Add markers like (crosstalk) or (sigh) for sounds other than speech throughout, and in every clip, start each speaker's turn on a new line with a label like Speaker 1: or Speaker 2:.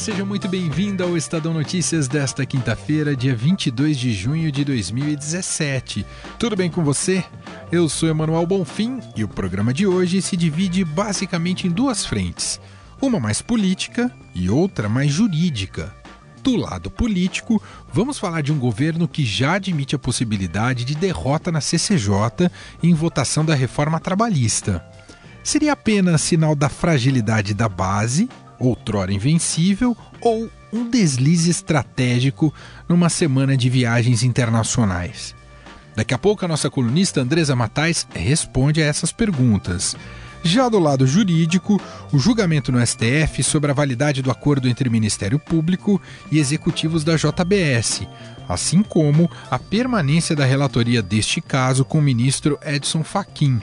Speaker 1: Seja muito bem-vindo ao Estadão Notícias desta quinta-feira, dia 22 de junho de 2017. Tudo bem com você? Eu sou Emanuel Bonfim e o programa de hoje se divide basicamente em duas frentes: uma mais política e outra mais jurídica. Do lado político, vamos falar de um governo que já admite a possibilidade de derrota na CCJ em votação da reforma trabalhista. Seria apenas sinal da fragilidade da base, outrora invencível, ou um deslize estratégico numa semana de viagens internacionais? Daqui a pouco a nossa colunista Andresa Matais responde a essas perguntas. Já do lado jurídico, o julgamento no STF sobre a validade do acordo entre Ministério Público e executivos da JBS, assim como a permanência da relatoria deste caso com o ministro Edson Fachin.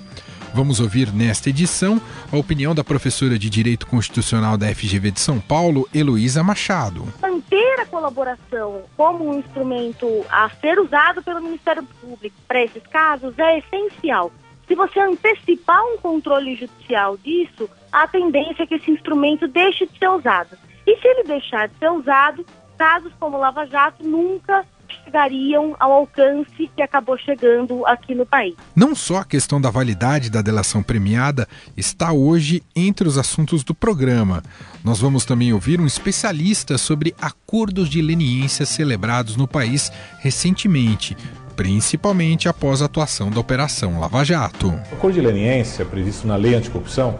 Speaker 1: Vamos ouvir nesta edição a opinião da professora de Direito Constitucional da FGV de São Paulo, Heloísa Machado.
Speaker 2: Manter a colaboração como um instrumento a ser usado pelo Ministério Público para esses casos é essencial. Se você antecipar um controle judicial disso, a tendência é que esse instrumento deixe de ser usado. E se ele deixar de ser usado, casos como Lava Jato nunca chegariam ao alcance que acabou chegando aqui no país.
Speaker 1: Não só a questão da validade da delação premiada está hoje entre os assuntos do programa. Nós vamos também ouvir um especialista sobre acordos de leniência celebrados no país recentemente, principalmente após a atuação da Operação Lava Jato.
Speaker 3: O acordo de leniência previsto na Lei Anticorrupção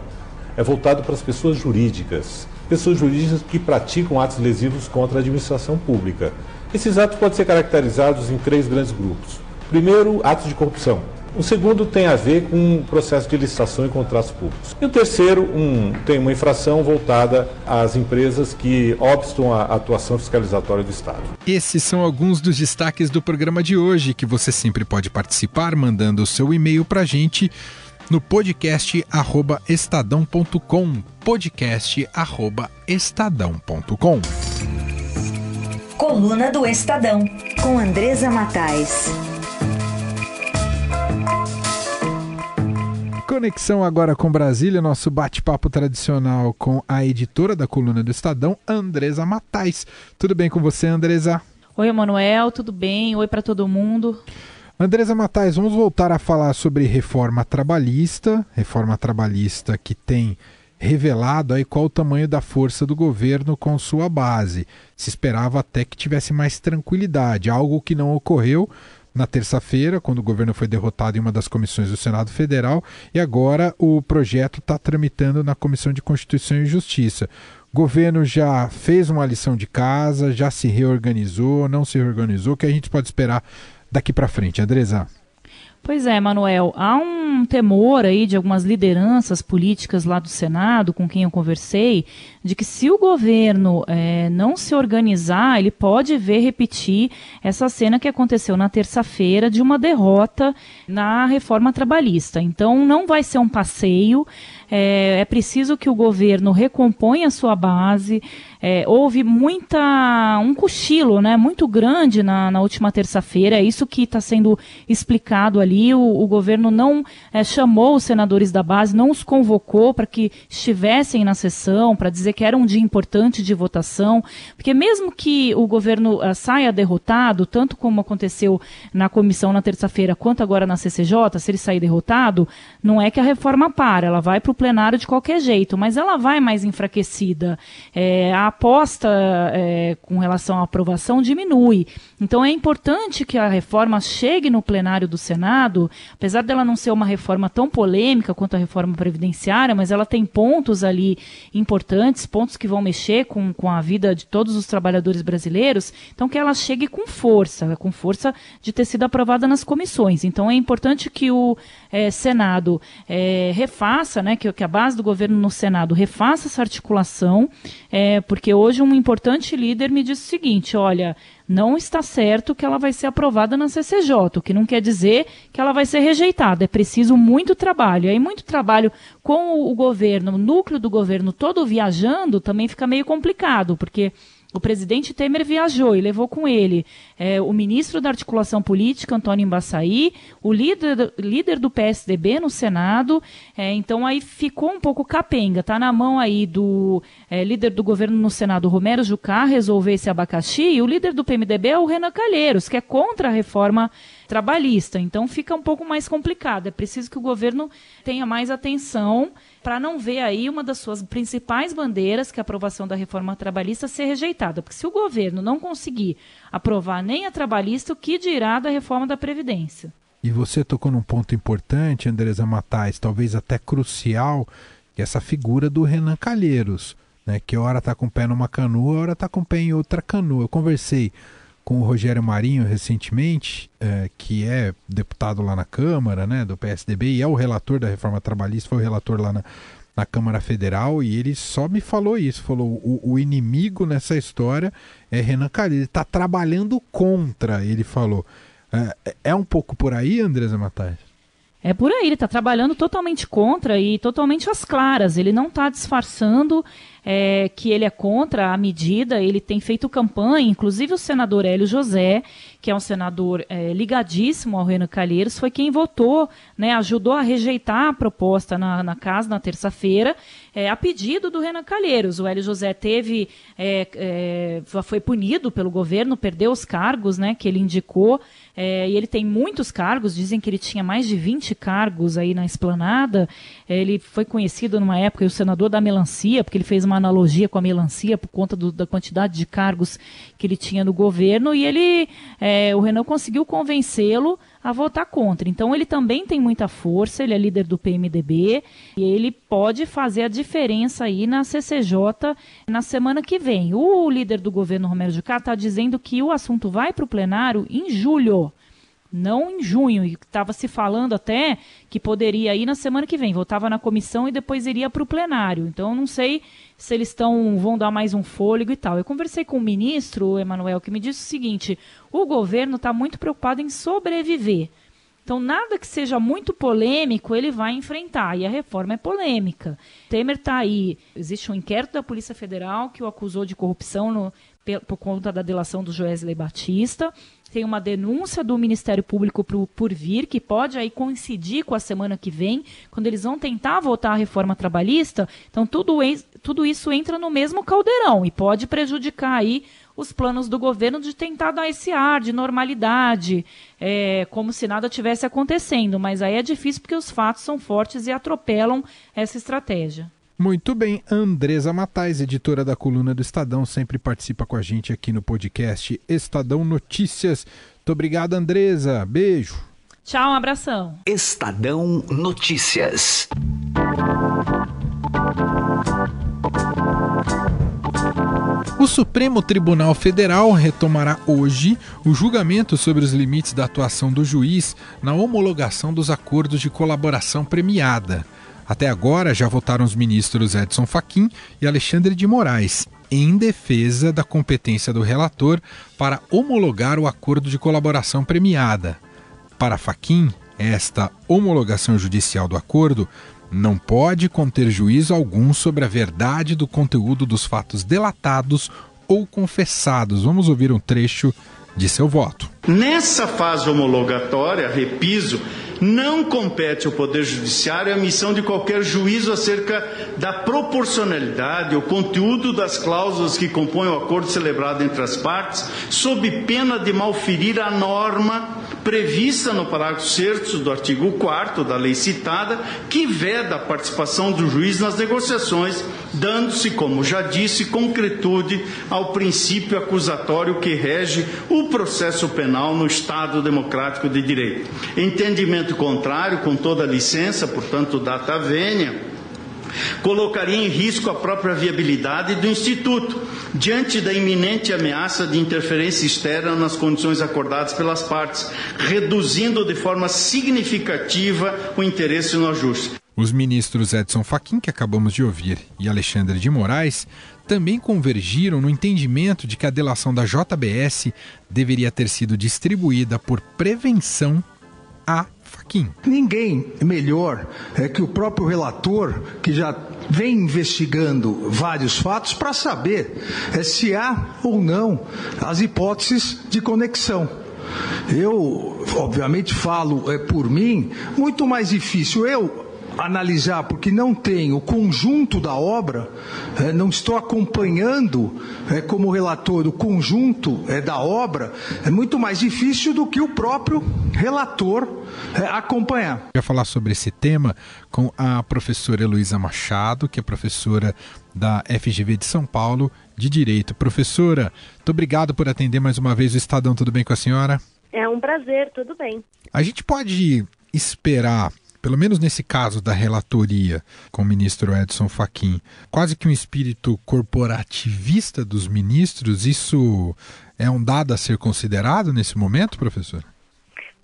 Speaker 3: é voltado para as pessoas jurídicas, pessoas jurídicas que praticam atos lesivos contra a administração pública esses atos podem ser caracterizados em três grandes grupos. Primeiro, atos de corrupção. O segundo tem a ver com o processo de licitação e contratos públicos. E o terceiro um, tem uma infração voltada às empresas que obstam a atuação fiscalizatória do Estado.
Speaker 1: Esses são alguns dos destaques do programa de hoje, que você sempre pode participar mandando o seu e-mail para a gente no podcast estadão.com podcast
Speaker 4: Coluna do Estadão, com Andresa Matais.
Speaker 1: Conexão agora com Brasília, nosso bate-papo tradicional com a editora da coluna do Estadão, Andresa Matais. Tudo bem com você, Andresa?
Speaker 5: Oi, Emanuel, tudo bem? Oi para todo mundo.
Speaker 1: Andresa Matais, vamos voltar a falar sobre reforma trabalhista, reforma trabalhista que tem revelado aí qual o tamanho da força do governo com sua base. Se esperava até que tivesse mais tranquilidade, algo que não ocorreu na terça-feira, quando o governo foi derrotado em uma das comissões do Senado Federal, e agora o projeto está tramitando na Comissão de Constituição e Justiça. O governo já fez uma lição de casa, já se reorganizou, não se reorganizou, o que a gente pode esperar daqui para frente, Andresa?
Speaker 5: Pois é, Manuel, há um temor aí de algumas lideranças políticas lá do Senado, com quem eu conversei, de que se o governo é, não se organizar, ele pode ver repetir essa cena que aconteceu na terça-feira de uma derrota na reforma trabalhista. Então, não vai ser um passeio, é, é preciso que o governo recomponha a sua base, é, houve muita um cochilo, né, muito grande na, na última terça-feira. É isso que está sendo explicado ali. O, o governo não é, chamou os senadores da base, não os convocou para que estivessem na sessão, para dizer que era um dia importante de votação, porque mesmo que o governo uh, saia derrotado, tanto como aconteceu na comissão na terça-feira, quanto agora na CCJ, se ele sair derrotado, não é que a reforma para, ela vai para o plenário de qualquer jeito, mas ela vai mais enfraquecida. É, a aposta é, com relação à aprovação diminui. Então é importante que a reforma chegue no plenário do Senado, apesar dela não ser uma reforma tão polêmica quanto a reforma previdenciária, mas ela tem pontos ali importantes, pontos que vão mexer com, com a vida de todos os trabalhadores brasileiros, então que ela chegue com força, com força de ter sido aprovada nas comissões. Então é importante que o é, Senado é, refaça, né, que que, a base do governo no Senado refaça essa articulação, é, porque hoje um importante líder me disse o seguinte: olha, não está certo que ela vai ser aprovada na CCJ, o que não quer dizer que ela vai ser rejeitada. É preciso muito trabalho. E aí, muito trabalho com o governo, o núcleo do governo todo viajando, também fica meio complicado, porque o presidente Temer viajou e levou com ele é, o ministro da Articulação Política, Antônio Embaçaí, o líder, líder do PSDB no Senado. É, então aí ficou um pouco capenga. Está na mão aí do é, líder do governo no Senado, Romero Jucá, resolver esse abacaxi. E o líder do PMDB é o Renan Calheiros, que é contra a reforma trabalhista. Então fica um pouco mais complicado. É preciso que o governo tenha mais atenção para não ver aí uma das suas principais bandeiras, que é a aprovação da reforma trabalhista, ser rejeitada. Porque se o governo não conseguir aprovar nem a trabalhista, o que dirá da reforma da Previdência?
Speaker 1: E você tocou num ponto importante, Andresa Matais, talvez até crucial, que é essa figura do Renan Calheiros, né, que hora está com o pé numa canoa, hora está com o pé em outra canoa. Eu conversei com o Rogério Marinho recentemente, é, que é deputado lá na Câmara, né, do PSDB, e é o relator da reforma trabalhista, foi o relator lá na, na Câmara Federal, e ele só me falou isso, falou, o, o inimigo nessa história é Renan Calheiros, ele está trabalhando contra, ele falou. É, é um pouco por aí, Andresa Matais?
Speaker 5: É por aí, ele está trabalhando totalmente contra e totalmente às claras. Ele não está disfarçando é, que ele é contra a medida, ele tem feito campanha, inclusive o senador Hélio José, que é um senador é, ligadíssimo ao Renan Calheiros, foi quem votou, né, ajudou a rejeitar a proposta na, na casa na terça-feira, é, a pedido do Renan Calheiros. O Hélio José teve, é, é, foi punido pelo governo, perdeu os cargos né, que ele indicou, é, e ele tem muitos cargos, dizem que ele tinha mais de 20 cargos aí na esplanada. É, ele foi conhecido numa época, o senador da melancia, porque ele fez uma analogia com a melancia por conta do, da quantidade de cargos que ele tinha no governo. E ele, é, o Renan conseguiu convencê-lo a votar contra. Então ele também tem muita força, ele é líder do PMDB e ele pode fazer a diferença aí na CCJ na semana que vem. O líder do governo, Romero Jucá, está dizendo que o assunto vai para o plenário em julho não em junho, e estava se falando até que poderia ir na semana que vem, voltava na comissão e depois iria para o plenário. Então, não sei se eles estão vão dar mais um fôlego e tal. Eu conversei com o ministro, Emanuel, que me disse o seguinte: o governo está muito preocupado em sobreviver. Então, nada que seja muito polêmico ele vai enfrentar, e a reforma é polêmica. Temer está aí. Existe um inquérito da Polícia Federal que o acusou de corrupção no, por conta da delação do Joesley Batista tem uma denúncia do Ministério Público pro, por vir, que pode aí coincidir com a semana que vem, quando eles vão tentar votar a reforma trabalhista. Então, tudo, tudo isso entra no mesmo caldeirão e pode prejudicar aí os planos do governo de tentar dar esse ar de normalidade, é, como se nada tivesse acontecendo. Mas aí é difícil porque os fatos são fortes e atropelam essa estratégia.
Speaker 1: Muito bem, Andresa Matais, editora da coluna do Estadão, sempre participa com a gente aqui no podcast Estadão Notícias. Muito obrigado, Andresa. Beijo.
Speaker 5: Tchau, um abração.
Speaker 6: Estadão Notícias.
Speaker 1: O Supremo Tribunal Federal retomará hoje o julgamento sobre os limites da atuação do juiz na homologação dos acordos de colaboração premiada. Até agora já votaram os ministros Edson Fachin e Alexandre de Moraes em defesa da competência do relator para homologar o acordo de colaboração premiada. Para Fachin, esta homologação judicial do acordo não pode conter juízo algum sobre a verdade do conteúdo dos fatos delatados ou confessados. Vamos ouvir um trecho de seu voto.
Speaker 7: Nessa fase homologatória, repiso, não compete ao Poder Judiciário a emissão de qualquer juízo acerca da proporcionalidade ou conteúdo das cláusulas que compõem o acordo celebrado entre as partes, sob pena de malferir a norma prevista no parágrafo 6 do artigo 4 da lei citada, que veda a participação do juiz nas negociações, dando-se, como já disse, concretude ao princípio acusatório que rege o processo penal no Estado democrático de direito. Entendimento contrário, com toda licença, portanto, data vênia, colocaria em risco a própria viabilidade do Instituto, diante da iminente ameaça de interferência externa nas condições acordadas pelas partes, reduzindo de forma significativa o interesse no ajuste.
Speaker 1: Os ministros Edson Fachin, que acabamos de ouvir, e Alexandre de Moraes também convergiram no entendimento de que a delação da JBS deveria ter sido distribuída por prevenção a
Speaker 8: Ninguém melhor é que o próprio relator, que já vem investigando vários fatos, para saber é, se há ou não as hipóteses de conexão. Eu, obviamente, falo é, por mim, muito mais difícil eu analisar, porque não tenho o conjunto da obra, é, não estou acompanhando é, como relator o conjunto é, da obra, é muito mais difícil do que o próprio relator é, acompanhar.
Speaker 1: Eu ia falar sobre esse tema com a professora Heloísa Machado, que é professora da FGV de São Paulo de Direito. Professora, muito obrigado por atender mais uma vez o Estadão. Tudo bem com a senhora?
Speaker 2: É um prazer, tudo bem.
Speaker 1: A gente pode esperar pelo menos nesse caso da relatoria com o ministro Edson Fachin, quase que um espírito corporativista dos ministros, isso é um dado a ser considerado nesse momento, professor?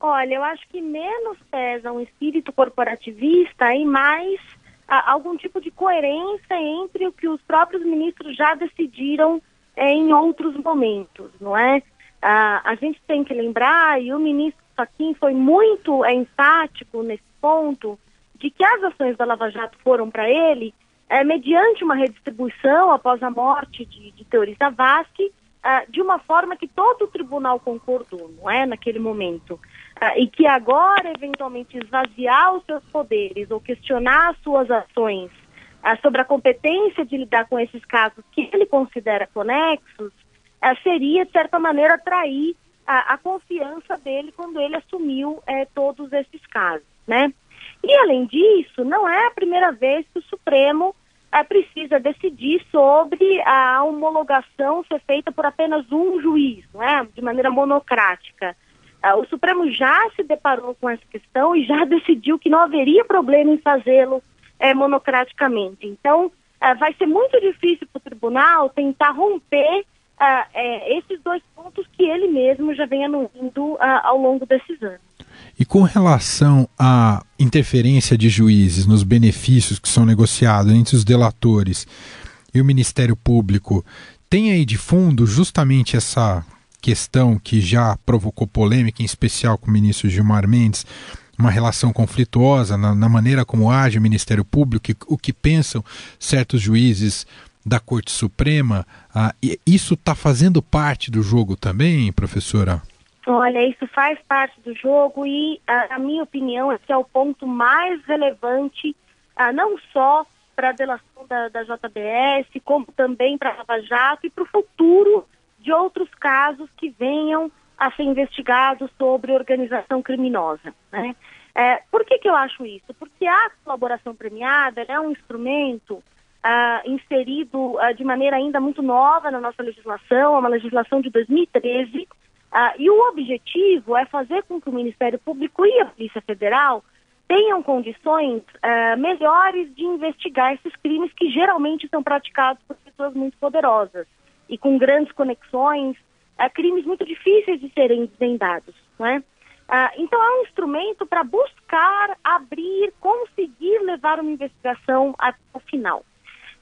Speaker 2: Olha, eu acho que menos pesa um espírito corporativista e mais ah, algum tipo de coerência entre o que os próprios ministros já decidiram eh, em outros momentos, não é? Ah, a gente tem que lembrar, e o ministro Fachin foi muito é, enfático nesse ponto de que as ações da Lava Jato foram para ele é, mediante uma redistribuição após a morte de, de Teorista Vasque, é, de uma forma que todo o tribunal concordou, não é, naquele momento. É, e que agora, eventualmente, esvaziar os seus poderes ou questionar as suas ações é, sobre a competência de lidar com esses casos que ele considera conexos, seria, de certa maneira, atrair a, a, confiança dele quando ele assumiu é, todos esses casos né? E além disso, não é a primeira vez que o Supremo é, precisa decidir sobre a homologação ser feita por apenas um juiz, não é? De maneira monocrática. É, o Supremo já se deparou com essa questão e já decidiu que não haveria problema em fazê-lo é, monocraticamente. Então, é, vai ser muito difícil para o tribunal tentar romper é, esses dois pontos que ele mesmo já vem anuindo ao longo desses anos.
Speaker 1: E com relação à interferência de juízes nos benefícios que são negociados entre os delatores e o Ministério Público, tem aí de fundo justamente essa questão que já provocou polêmica, em especial com o ministro Gilmar Mendes, uma relação conflituosa na, na maneira como age o Ministério Público, o que pensam certos juízes da Corte Suprema. Ah, isso está fazendo parte do jogo também, professora?
Speaker 2: Olha, isso faz parte do jogo e a, a minha opinião é que é o ponto mais relevante, ah, não só para a delação da, da, JBS, como também para a Lava Jato e para o futuro de outros casos que venham a ser investigados sobre organização criminosa. Né? É, por que, que eu acho isso? Porque a colaboração premiada é um instrumento ah, inserido ah, de maneira ainda muito nova na nossa legislação, é uma legislação de 2013, ah, e o objetivo é fazer com que o Ministério Público e a Polícia Federal tenham condições ah, melhores de investigar esses crimes que geralmente são praticados por pessoas muito poderosas e com grandes conexões, ah, crimes muito difíceis de serem desvendados, não é? então é um instrumento para buscar, abrir, conseguir levar uma investigação até o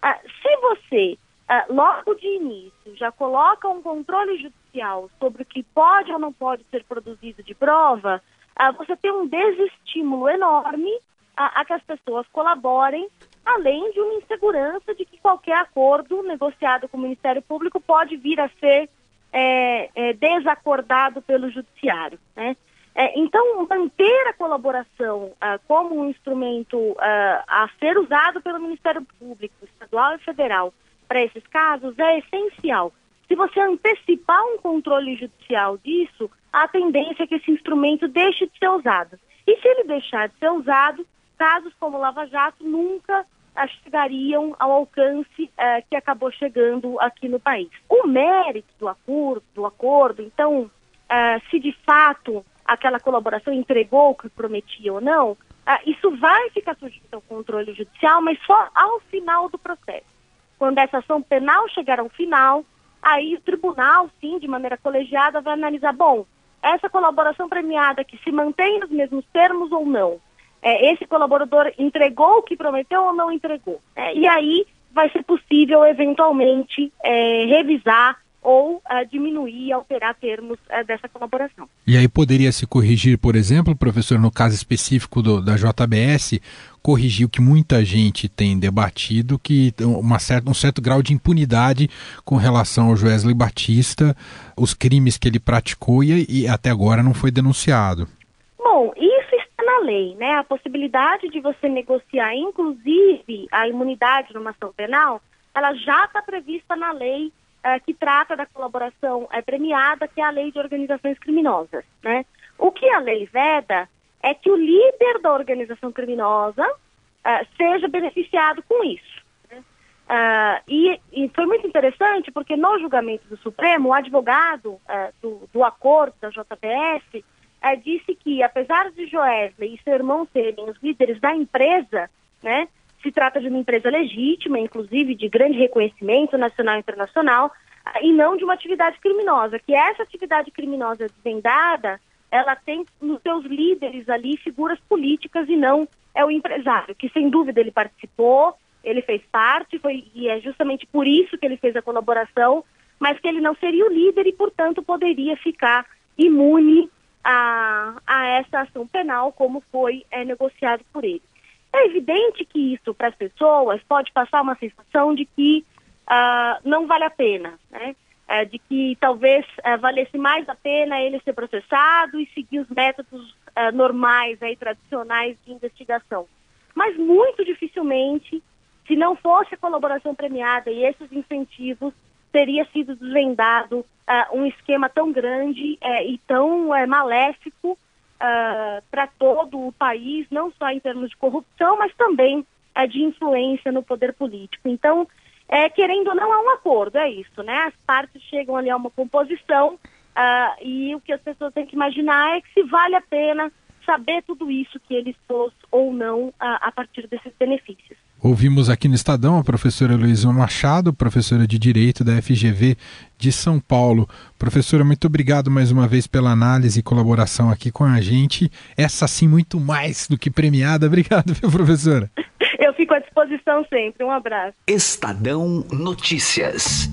Speaker 2: final. se você uh, logo de início, já coloca um controle judicial sobre o que pode ou não pode ser produzido de prova, uh, você tem um desestímulo enorme a, a, que as pessoas colaborem, além de uma insegurança de que qualquer acordo negociado com o Ministério Público pode vir a ser é, é, desacordado pelo Judiciário. Né? É, então, manter a colaboração uh, como um instrumento uh, a ser usado pelo Ministério Público, estadual e federal, para esses casos é essencial. Se você antecipar um controle judicial disso, a tendência é que esse instrumento deixe de ser usado. E se ele deixar de ser usado, casos como Lava Jato nunca chegariam ao alcance que acabou chegando aqui no país. O mérito do acordo, do acordo então, se de fato aquela colaboração entregou o que prometia ou não, eh, isso vai ficar sujeito ao controle judicial, mas só ao final do processo quando essa ação penal chegar ao final, aí o tribunal, sim, de maneira colegiada, vai analisar, bom, essa colaboração premiada que se mantém nos mesmos termos ou não, é, esse colaborador entregou o que prometeu ou não entregou. É, e aí vai ser possível, eventualmente, é, revisar ou uh, diminuir, alterar termos uh, dessa colaboração.
Speaker 1: E aí poderia se corrigir, por exemplo, professor, no caso específico do, da JBS, corrigir o que muita gente tem debatido, que uma certa, um certo grau de impunidade com relação ao Joesley Batista, os crimes que ele praticou e, e até agora não foi denunciado.
Speaker 2: Bom, isso está na lei, né? A possibilidade de você negociar, inclusive, a imunidade numa ação penal, ela já está prevista na lei é, que trata da colaboração é, premiada, que é a lei de organizações criminosas. Né? O que a lei veda é que o líder da organização criminosa é, seja beneficiado com isso. Né? Uh, e, e, foi muito interessante porque no julgamento do Supremo, o advogado uh, do, do, acordo da JPS uh, disse que, apesar de Joesley e seu irmão serem os líderes da empresa, né, se trata de uma empresa legítima, inclusive de grande reconhecimento nacional e internacional, e não de uma atividade criminosa. Que essa atividade criminosa desvendada, ela tem nos seus líderes ali figuras políticas e não é o empresário, que sem dúvida ele participou, ele fez parte, foi, e é justamente por isso que ele fez a colaboração, mas que ele não seria o líder e, portanto, poderia ficar imune a, a essa ação penal, como foi é, negociado por ele. É evidente que isso, para as pessoas, pode passar uma sensação de que uh, não vale a pena, né? Uh, de que talvez uh, valesse mais a pena ele ser processado e seguir os métodos eh, normais, aí, tradicionais de investigação. Mas muito dificilmente, se não fosse a colaboração premiada e esses incentivos, teria sido desvendado um esquema tão grande e tão maléfico uh, ah, para todo o país, não só em termos de corrupção, mas também uh, de influência no poder político. Então, é, querendo ou não, há um acordo, é isso, né? As partes chegam ali a uma composição uh, e o que as pessoas têm que imaginar é que se vale a pena saber tudo isso que ele expôs ou não a partir desses benefícios.
Speaker 1: Ouvimos aqui no Estadão a professora Luísa Machado, professora de Direito da FGV de São Paulo. Professora, muito obrigado mais uma vez pela análise e colaboração aqui com a gente. Essa sim muito mais do que premiada. (laughs) Obrigado, viu, professora?
Speaker 2: Eu fico à disposição sempre. Um abraço.
Speaker 6: Estadão Notícias.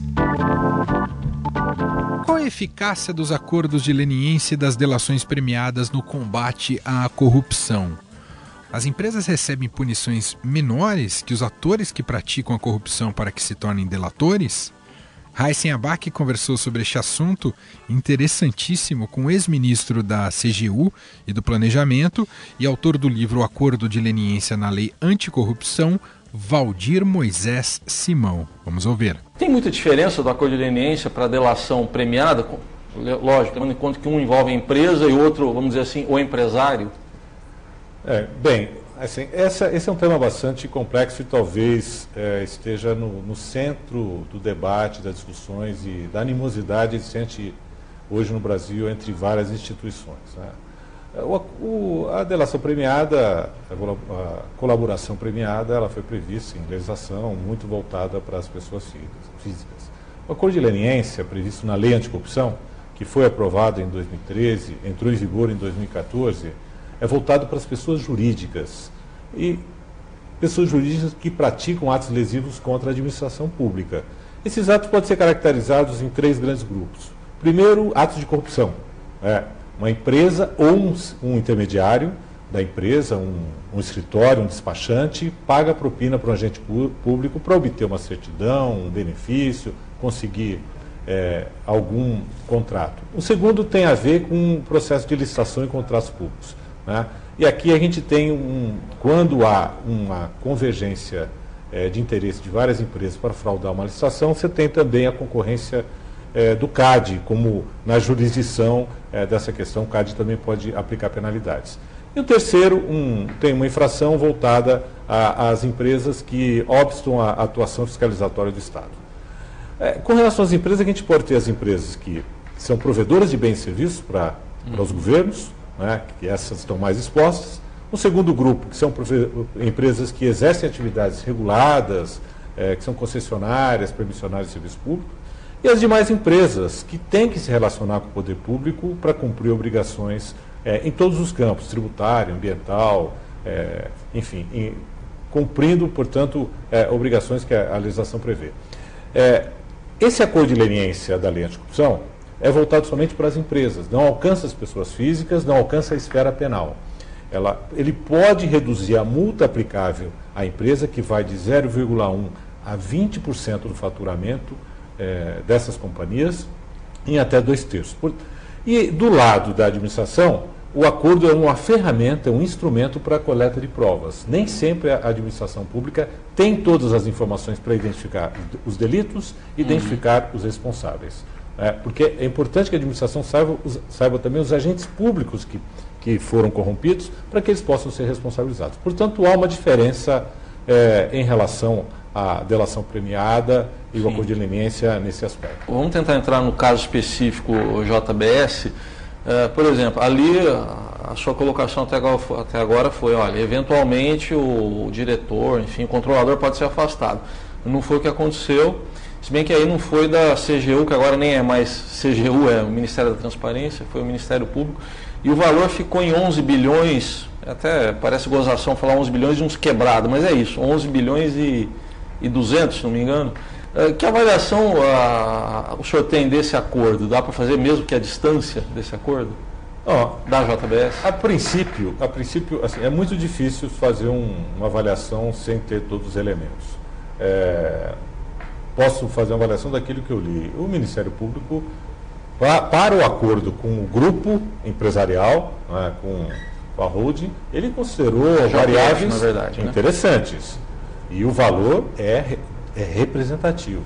Speaker 1: Qual a eficácia dos acordos de leniência e das delações premiadas no combate à corrupção? As empresas recebem punições menores que os atores que praticam a corrupção para que se tornem delatores? Heisen Abac conversou sobre este assunto interessantíssimo com o ex-ministro da CGU e do Planejamento e autor do livro O Acordo de Leniência na Lei Anticorrupção, Valdir Moisés Simão. Vamos ouvir.
Speaker 9: Tem muita diferença do acordo de leniência para a delação premiada? Lógico, tendo em conta que um envolve a empresa e outro, vamos dizer assim, o empresário.
Speaker 3: É, bem, assim, essa, esse é um tema bastante complexo e talvez é, esteja no, no, centro do debate, das discussões e da animosidade existente hoje no Brasil entre várias instituições. Né? O, o, a delação premiada, a, colaboração premiada, ela foi prevista em legislação muito voltada para as pessoas físicas. O acordo de leniência, previsto na Lei Anticorrupção, que foi aprovado em 2013, entrou em vigor em 2014, é voltado para as pessoas jurídicas e pessoas jurídicas que praticam atos lesivos contra a administração pública. Esses atos podem ser caracterizados em três grandes grupos. Primeiro, atos de corrupção. É, uma empresa ou um, um intermediário da empresa, um, um, escritório, um despachante, paga propina para um agente público para obter uma certidão, um benefício, conseguir é, algum contrato. O segundo tem a ver com o processo de licitação e contratos públicos. Né? E aqui a gente tem um, quando há uma convergência é, de interesse de várias empresas para fraudar uma licitação, você tem também a concorrência é, do CAD, como na jurisdição é, dessa questão, o CAD também pode aplicar penalidades. E o terceiro, um, tem uma infração voltada às empresas que obstam a atuação fiscalizatória do Estado. É, com relação às empresas, a gente pode ter as empresas que são provedoras de bens e serviços para, para os governos, né, que essas estão mais expostas. O segundo grupo, que são empresas que exercem atividades reguladas, é, que são concessionárias, permissionárias de serviço público, e as demais empresas que têm que se relacionar com o poder público para cumprir obrigações é, em todos os campos, tributário, ambiental, é, enfim, em, cumprindo, portanto, é, obrigações que a, a legislação prevê. É, esse acordo de leniência da lei anticorrupção é voltado somente para as empresas, não alcança as pessoas físicas, não alcança a esfera penal. Ela, ele pode reduzir a multa aplicável à empresa, que vai de 0,1% a 20% do faturamento é, dessas companhias, em até dois terços. E do lado da administração, o acordo é uma ferramenta, um instrumento para a coleta de provas. Nem sempre a administração pública tem todas as informações para identificar os delitos e uhum. identificar os responsáveis. É, porque é importante que a administração saiba, saiba também os agentes públicos que, que foram corrompidos para que eles possam ser responsabilizados. Portanto, há uma diferença é, em relação à delação premiada e o acordo de leniência nesse aspecto.
Speaker 9: Vamos tentar entrar no caso específico, JBS. É, por exemplo, ali a sua colocação até agora, até agora foi, olha, eventualmente o, o, diretor, enfim, o controlador pode ser afastado. Não foi o que aconteceu, se bem que aí não foi da CGU, que agora nem é mais CGU, é o Ministério da Transparência, foi o Ministério Público, e o valor ficou em 11 bilhões, até parece gozação falar 11 bilhões e uns quebrados, mas é isso, 11 bilhões e, e 200, se não me engano. É, que avaliação a, o senhor tem desse acordo? Dá para fazer mesmo que a distância desse acordo?
Speaker 3: Oh, da JBS? A princípio, a princípio assim, é muito difícil fazer um, uma avaliação sem ter todos os elementos. É, posso fazer uma avaliação daquilo que eu li. O Ministério Público, para o acordo com o grupo empresarial, né, com, a holding, ele considerou variáveis verdade, né? interessantes. Né? E o valor é é representativo.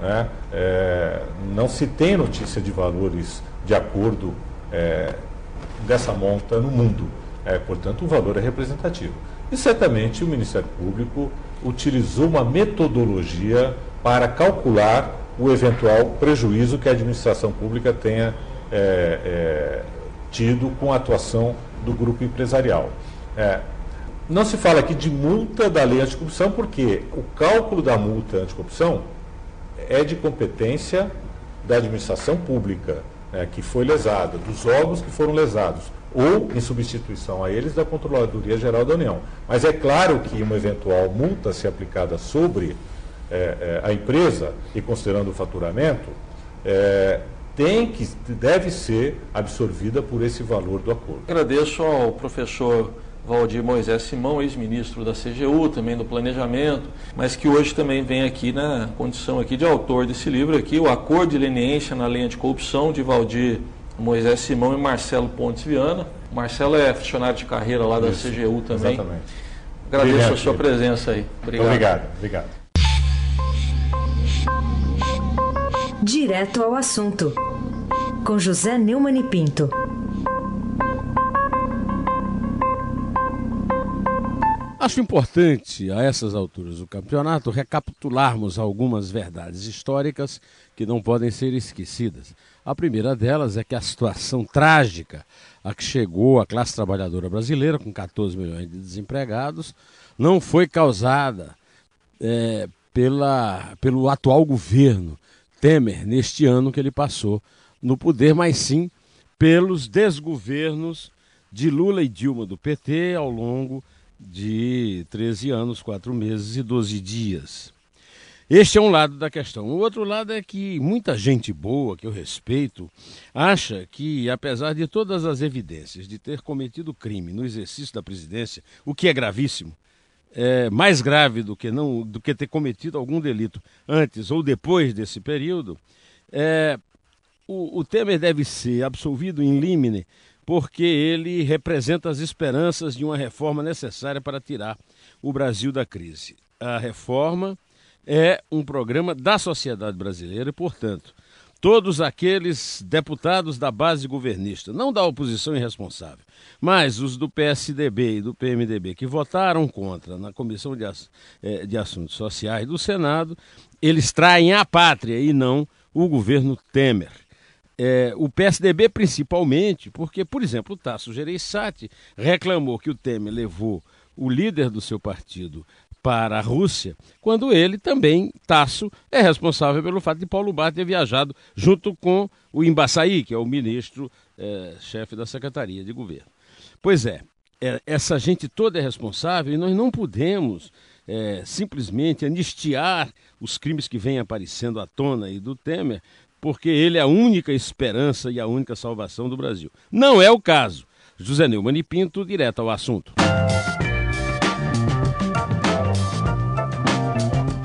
Speaker 3: Né? É, não se tem notícia de valores de acordo é, dessa monta no mundo. É, portanto, o valor é representativo. E certamente o Ministério Público utilizou uma metodologia para calcular o eventual prejuízo que a administração pública tenha é, é, tido com a atuação do grupo empresarial. É, não se fala aqui de multa da lei anticorrupção, porque o cálculo da multa anticorrupção é de competência da administração pública, né, que foi lesada, dos órgãos que foram lesados, ou em substituição a eles da Controladoria Geral da União. Mas é claro que uma eventual multa, se aplicada sobre é, é, a empresa e considerando o faturamento, é, tem que, deve ser absorvida por esse valor do acordo.
Speaker 9: Agradeço ao professor Valdir Moisés Simão, ex-ministro da CGU, também do Planejamento, mas que hoje também vem aqui na condição aqui de autor desse livro aqui, o Acordo de Leniência na Lei Anticorrupção, de Valdir Moisés Simão e Marcelo Pontes Viana. Marcelo é funcionário de carreira lá da Isso, CGU também. Exatamente. Agradeço a sua presença aí.
Speaker 3: Obrigado. Obrigado, obrigado.
Speaker 4: Direto ao assunto, com José Neumann e Pinto.
Speaker 10: Acho importante, a essas alturas do campeonato, recapitularmos algumas verdades históricas que não podem ser esquecidas. A primeira delas é que a situação trágica a que chegou a classe trabalhadora brasileira, com 14 milhões de desempregados, não foi causada é, pela, pelo atual governo Temer, neste ano que ele passou no poder, mas sim pelos desgovernos de Lula e Dilma do PT ao longo de 13 anos, 4 meses e 12 dias. Este é um lado da questão. O outro lado é que muita gente boa, que eu respeito, acha que, apesar de todas as evidências de ter cometido crime no exercício da presidência, o que é gravíssimo, é mais grave do que, não, do que ter cometido algum delito antes ou depois desse período, é, o, o Temer deve ser absolvido em limine porque ele representa as esperanças de uma reforma necessária para tirar o Brasil da crise. A reforma é um programa da sociedade brasileira e, portanto, todos aqueles deputados da base governista, não da oposição irresponsável, mas os do PSDB e do PMDB que votaram contra na Comissão de, eh, de Assuntos Sociais do Senado, eles traem a pátria e não o governo Temer. É, o PSDB principalmente, porque, por exemplo, o Tasso Gereissati reclamou que o Temer levou o líder do seu partido para a Rússia, quando ele também, Tasso, é responsável pelo fato de Paulo Bar ter viajado junto com o Embaçaí, que é o ministro, é, chefe da Secretaria de Governo. Pois é, é, essa gente toda é responsável e nós não podemos é, simplesmente anistiar os crimes que vêm aparecendo à tona aí do Temer, porque ele é a única esperança e a única salvação do Brasil. Não é o caso. José Neumann e Pinto, direto ao assunto.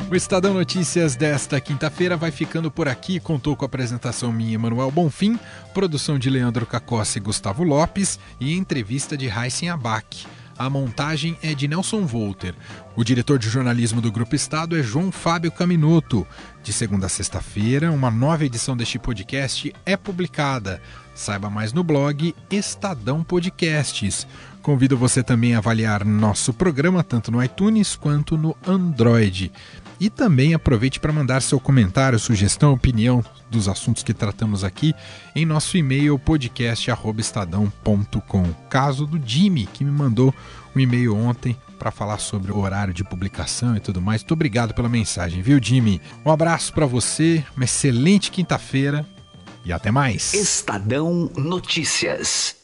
Speaker 1: O Estadão Notícias desta quinta-feira vai ficando por aqui. Contou com a apresentação minha, Manuel Bonfim, produção de Leandro Cacossi e Gustavo Lopes e entrevista de Heisen Abac. A montagem é de Nelson Volter. O diretor de jornalismo do Grupo Estado é João Fábio Caminuto. De segunda a sexta-feira, uma nova edição deste podcast é publicada. Saiba mais no blog Estadão Podcasts. Convido você também a avaliar nosso programa tanto no iTunes quanto no Android. E também aproveite para mandar seu comentário, sugestão, opinião dos assuntos que tratamos aqui em nosso e-mail podcast@estadão.com. Caso do Jimmy que me mandou um e-mail ontem para falar sobre o horário de publicação e tudo mais. Muito obrigado pela mensagem, viu, Jimmy? Um abraço para você, uma excelente quinta-feira e até mais.
Speaker 6: Estadão Notícias.